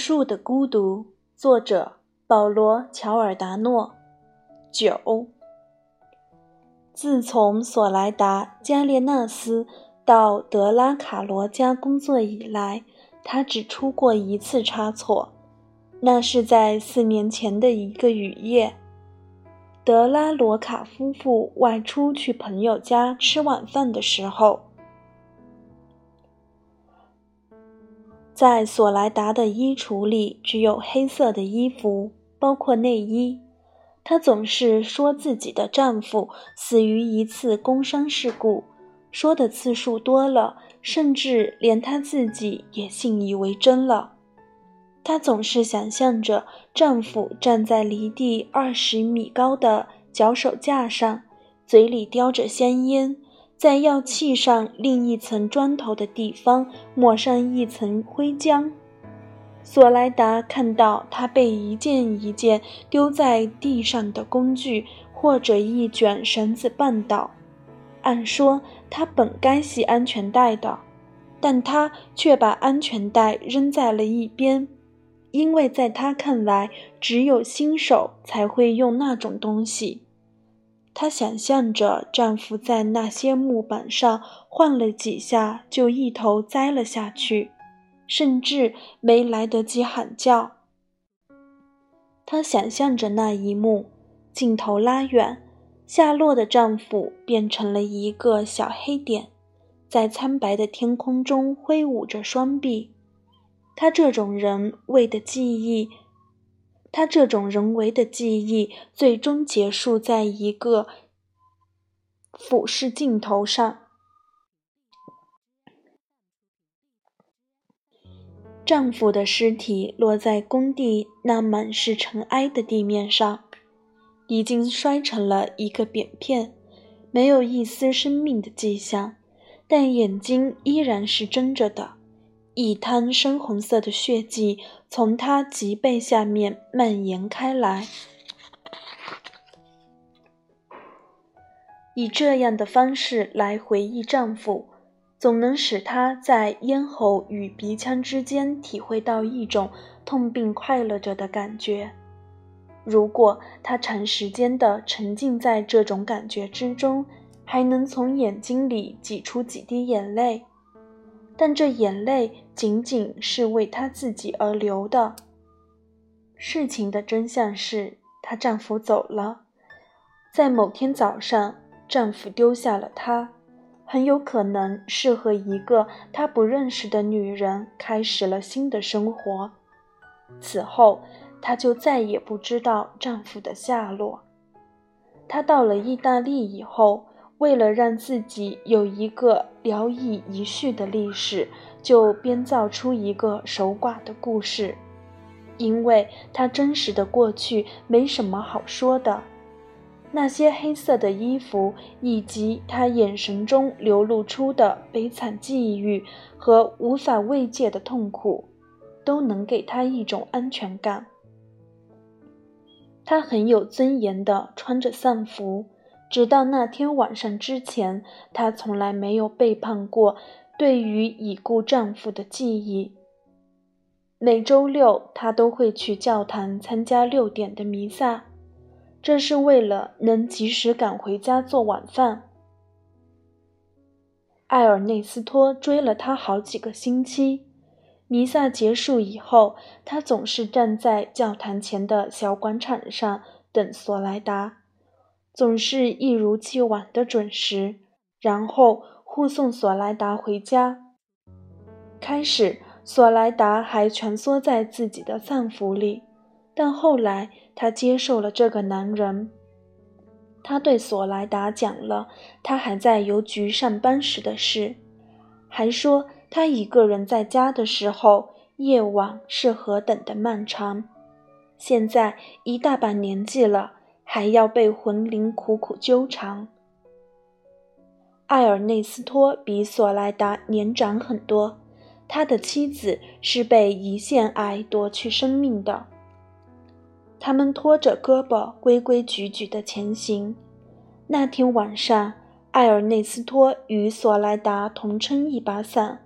树的孤独，作者保罗·乔尔达诺。九。自从索莱达·加列纳斯到德拉卡罗家工作以来，他只出过一次差错，那是在四年前的一个雨夜。德拉罗卡夫妇外出去朋友家吃晚饭的时候。在索莱达的衣橱里只有黑色的衣服，包括内衣。她总是说自己的丈夫死于一次工伤事故，说的次数多了，甚至连她自己也信以为真了。她总是想象着丈夫站在离地二十米高的脚手架上，嘴里叼着香烟。在药器上另一层砖头的地方抹上一层灰浆。索莱达看到他被一件一件丢在地上的工具或者一卷绳子绊倒。按说他本该系安全带的，但他却把安全带扔在了一边，因为在他看来，只有新手才会用那种东西。她想象着丈夫在那些木板上晃了几下，就一头栽了下去，甚至没来得及喊叫。她想象着那一幕，镜头拉远，下落的丈夫变成了一个小黑点，在苍白的天空中挥舞着双臂。他这种人为的记忆。他这种人为的记忆，最终结束在一个俯视镜头上。丈夫的尸体落在工地那满是尘埃的地面上，已经摔成了一个扁片，没有一丝生命的迹象，但眼睛依然是睁着的。一滩深红色的血迹从她脊背下面蔓延开来。以这样的方式来回忆丈夫，总能使她在咽喉与鼻腔之间体会到一种痛并快乐着的感觉。如果她长时间地沉浸在这种感觉之中，还能从眼睛里挤出几滴眼泪。但这眼泪仅仅是为她自己而流的。事情的真相是，她丈夫走了，在某天早上，丈夫丢下了她，很有可能是和一个他不认识的女人开始了新的生活。此后，她就再也不知道丈夫的下落。她到了意大利以后。为了让自己有一个聊以一叙的历史，就编造出一个守寡的故事，因为他真实的过去没什么好说的。那些黑色的衣服，以及他眼神中流露出的悲惨际遇和无法慰藉的痛苦，都能给他一种安全感。他很有尊严地穿着丧服。直到那天晚上之前，她从来没有背叛过对于已故丈夫的记忆。每周六，她都会去教堂参加六点的弥撒，这是为了能及时赶回家做晚饭。埃尔内斯托追了她好几个星期。弥撒结束以后，他总是站在教堂前的小广场上等索莱达。总是一如既往的准时，然后护送索莱达回家。开始，索莱达还蜷缩在自己的丧服里，但后来他接受了这个男人。他对索莱达讲了他还在邮局上班时的事，还说他一个人在家的时候，夜晚是何等的漫长。现在一大把年纪了。还要被魂灵苦苦纠缠。埃尔内斯托比索莱达年长很多，他的妻子是被胰腺癌夺去生命的。他们拖着胳膊规规矩矩地前行。那天晚上，埃尔内斯托与索莱达同撑一把伞，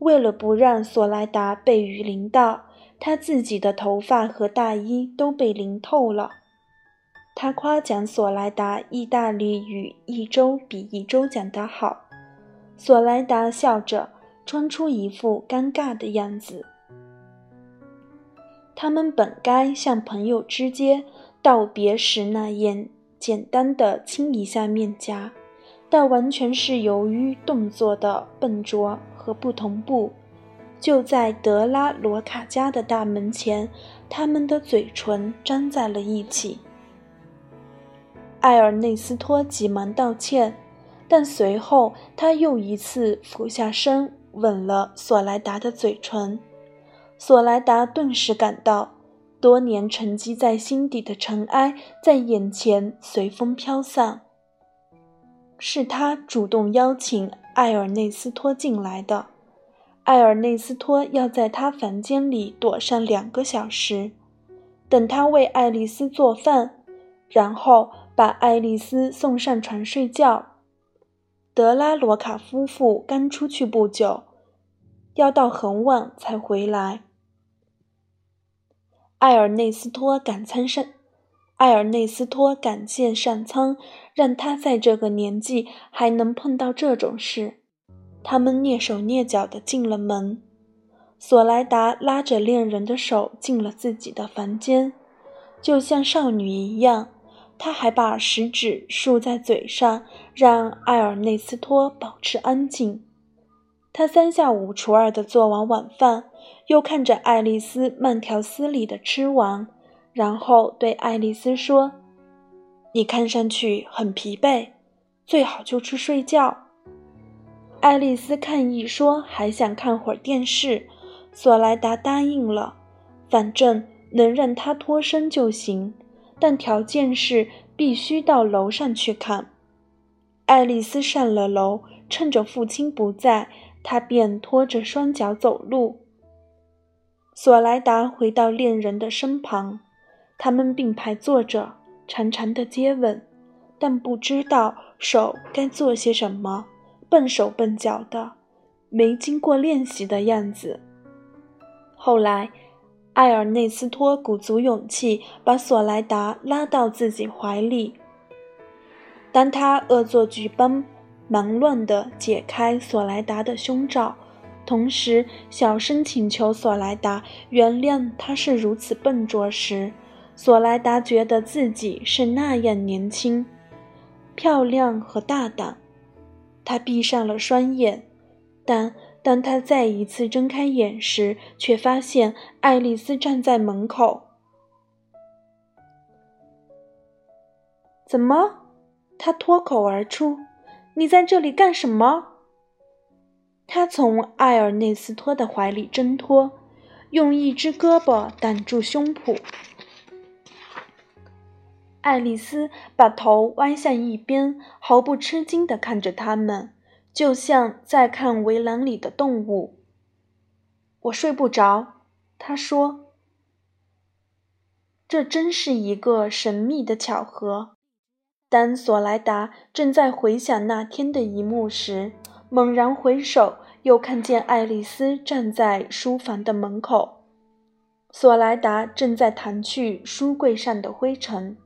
为了不让索莱达被雨淋到，他自己的头发和大衣都被淋透了。他夸奖索莱达意大利语一周比一周讲得好。索莱达笑着，装出一副尴尬的样子。他们本该像朋友之间道别时那样简单的亲一下面颊，但完全是由于动作的笨拙和不同步。就在德拉罗卡家的大门前，他们的嘴唇粘在了一起。埃尔内斯托急忙道歉，但随后他又一次俯下身吻了索莱达的嘴唇。索莱达顿时感到，多年沉积在心底的尘埃在眼前随风飘散。是他主动邀请埃尔内斯托进来的。埃尔内斯托要在他房间里躲上两个小时，等他为爱丽丝做饭，然后把爱丽丝送上床睡觉。德拉罗卡夫妇刚出去不久，要到很晚才回来。埃尔内斯托感参上，埃尔内斯托感谢上苍，让他在这个年纪还能碰到这种事。他们蹑手蹑脚地进了门。索莱达拉着恋人的手进了自己的房间，就像少女一样。他还把食指竖在嘴上，让埃尔内斯托保持安静。他三下五除二地做完晚饭。又看着爱丽丝慢条斯理地吃完，然后对爱丽丝说：“你看上去很疲惫，最好就去睡觉。”爱丽丝抗议说：“还想看会儿电视。”索莱达答应了，反正能让她脱身就行，但条件是必须到楼上去看。爱丽丝上了楼，趁着父亲不在，她便拖着双脚走路。索莱达回到恋人的身旁，他们并排坐着，长长的接吻，但不知道手该做些什么，笨手笨脚的，没经过练习的样子。后来，埃尔内斯托鼓足勇气把索莱达拉到自己怀里。当他恶作剧般忙乱地解开索莱达的胸罩。同时，小声请求索莱达原谅他是如此笨拙时，索莱达觉得自己是那样年轻、漂亮和大胆。他闭上了双眼，但当他再一次睁开眼时，却发现爱丽丝站在门口。怎么？他脱口而出：“你在这里干什么？”他从埃尔内斯托的怀里挣脱，用一只胳膊挡住胸脯。爱丽丝把头歪向一边，毫不吃惊地看着他们，就像在看围栏里的动物。我睡不着，他说。这真是一个神秘的巧合。当索莱达正在回想那天的一幕时，猛然回首，又看见爱丽丝站在书房的门口。索莱达正在弹去书柜上的灰尘。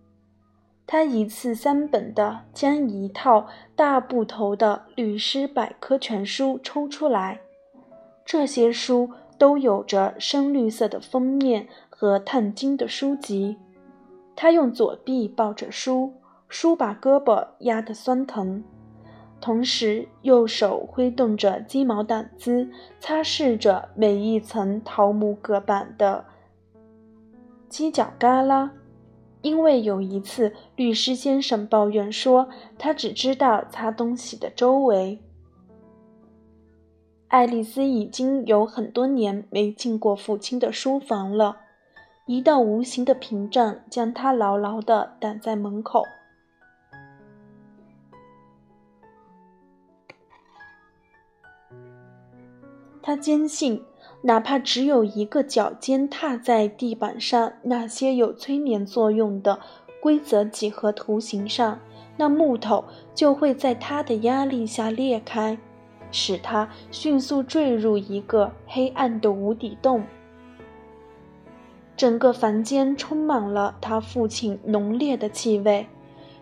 他一次三本地将一套大部头的律师百科全书抽出来，这些书都有着深绿色的封面和烫金的书籍。他用左臂抱着书，书把胳膊压得酸疼。同时，右手挥动着鸡毛掸子，擦拭着每一层桃木隔板的犄角旮旯。因为有一次，律师先生抱怨说，他只知道擦东西的周围。爱丽丝已经有很多年没进过父亲的书房了，一道无形的屏障将她牢牢地挡在门口。他坚信，哪怕只有一个脚尖踏在地板上那些有催眠作用的规则几何图形上，那木头就会在他的压力下裂开，使他迅速坠入一个黑暗的无底洞。整个房间充满了他父亲浓烈的气味。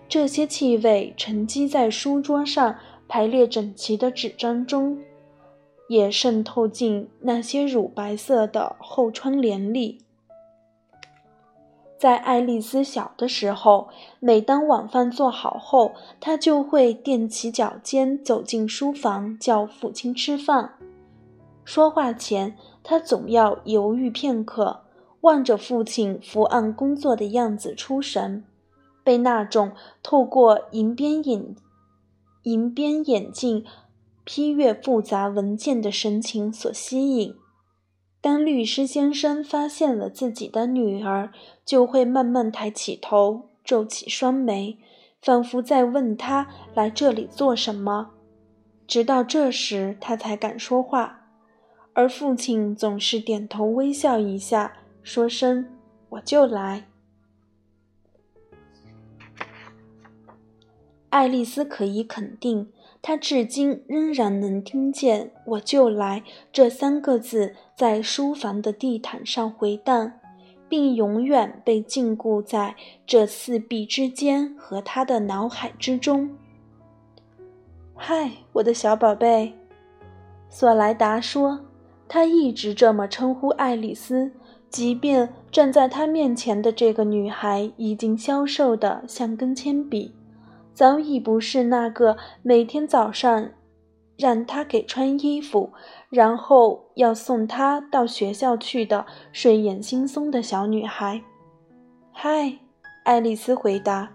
这些气味沉积在书桌上排列整齐的纸张中，也渗透进那些乳白色的厚窗帘里。在爱丽丝小的时候，每当晚饭做好后，她就会踮起脚尖走进书房，叫父亲吃饭。说话前，她总要犹豫片刻，望着父亲伏案工作的样子出神。被那种透过银边眼银边眼镜批阅复杂文件的神情所吸引。当律师先生发现了自己的女儿，就会慢慢抬起头，皱起双眉，仿佛在问他来这里做什么。直到这时，他才敢说话。而父亲总是点头微笑一下，说声“我就来”。爱丽丝可以肯定，她至今仍然能听见“我就来”这三个字在书房的地毯上回荡，并永远被禁锢在这四壁之间和她的脑海之中。嗨，我的小宝贝，索莱达说，他一直这么称呼爱丽丝，即便站在他面前的这个女孩已经消瘦的像根铅笔。早已不是那个每天早上让他给穿衣服，然后要送他到学校去的睡眼惺忪的小女孩。嗨，爱丽丝回答。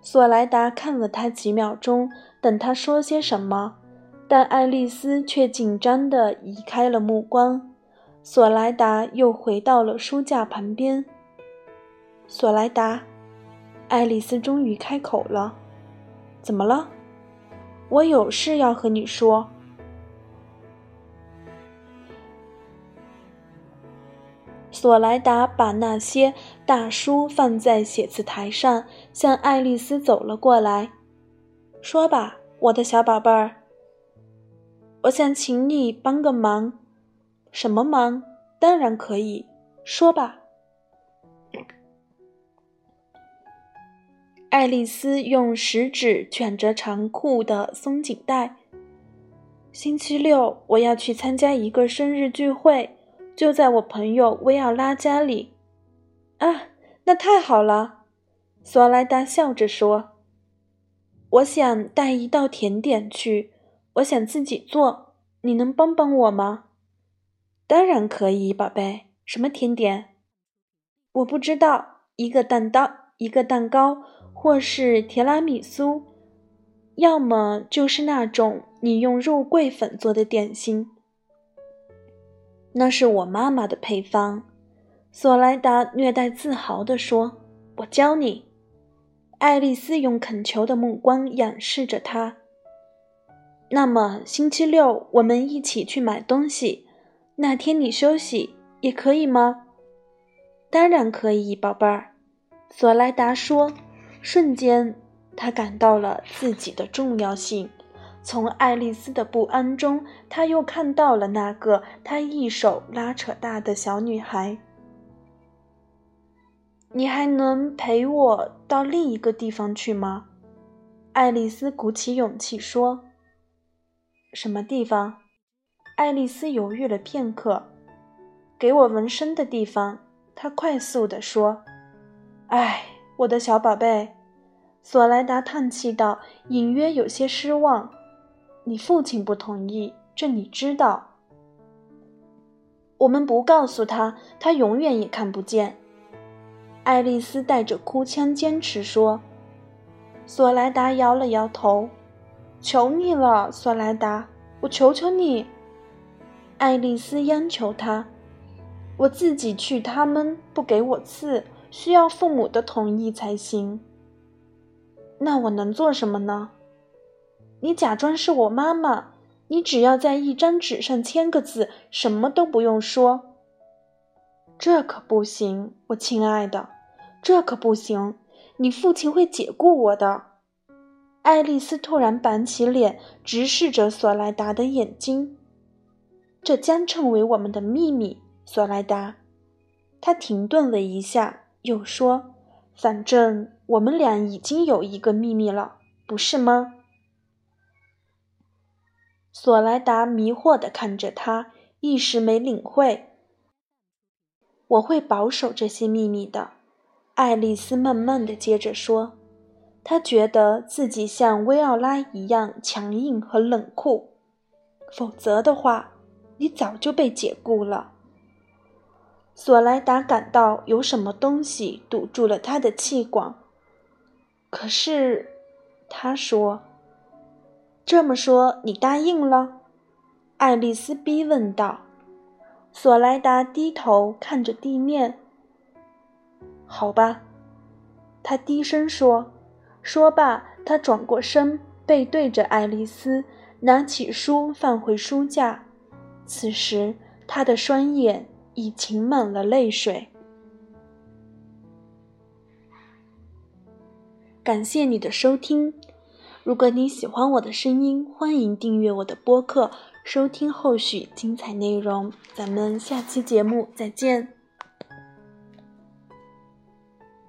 索莱达看了他几秒钟，等他说些什么，但爱丽丝却紧张地移开了目光。索莱达又回到了书架旁边。索莱达。爱丽丝终于开口了：“怎么了？我有事要和你说。”索莱达把那些大书放在写字台上，向爱丽丝走了过来。“说吧，我的小宝贝儿。我想请你帮个忙。什么忙？当然可以说吧。”爱丽丝用食指卷着长裤的松紧带。星期六我要去参加一个生日聚会，就在我朋友薇奥拉家里。啊，那太好了！索莱达笑着说：“我想带一道甜点去，我想自己做。你能帮帮我吗？”“当然可以，宝贝。什么甜点？”“我不知道。一个蛋糕，一个蛋糕。”或是提拉米苏，要么就是那种你用肉桂粉做的点心。那是我妈妈的配方，索莱达略带自豪地说：“我教你。”爱丽丝用恳求的目光仰视着他。那么星期六我们一起去买东西，那天你休息也可以吗？当然可以，宝贝儿。索莱达说。瞬间，他感到了自己的重要性。从爱丽丝的不安中，他又看到了那个他一手拉扯大的小女孩。你还能陪我到另一个地方去吗？爱丽丝鼓起勇气说。什么地方？爱丽丝犹豫了片刻。给我纹身的地方。她快速地说。唉。我的小宝贝，索莱达叹气道，隐约有些失望。你父亲不同意，这你知道。我们不告诉他，他永远也看不见。爱丽丝带着哭腔坚持说。索莱达摇了摇头，求你了，索莱达，我求求你。爱丽丝央求他，我自己去，他们不给我刺。需要父母的同意才行。那我能做什么呢？你假装是我妈妈，你只要在一张纸上签个字，什么都不用说。这可不行，我亲爱的，这可不行。你父亲会解雇我的。爱丽丝突然板起脸，直视着索莱达的眼睛。这将成为我们的秘密，索莱达。他停顿了一下，又说：“反正我们俩已经有一个秘密了，不是吗？”索莱达迷惑地看着他，一时没领会。我会保守这些秘密的，爱丽丝慢慢的接着说。她觉得自己像薇奥拉一样强硬和冷酷，否则的话，你早就被解雇了。索莱达感到有什么东西堵住了他的气管。可是，他说：“这么说，你答应了？”爱丽丝逼问道。索莱达低头看着地面。“好吧。”他低声说。说罢，他转过身，背对着爱丽丝，拿起书放回书架。此时，他的双眼已噙满了泪水。感谢你的收听，如果你喜欢我的声音，欢迎订阅我的播客，收听后续精彩内容。咱们下期节目再见。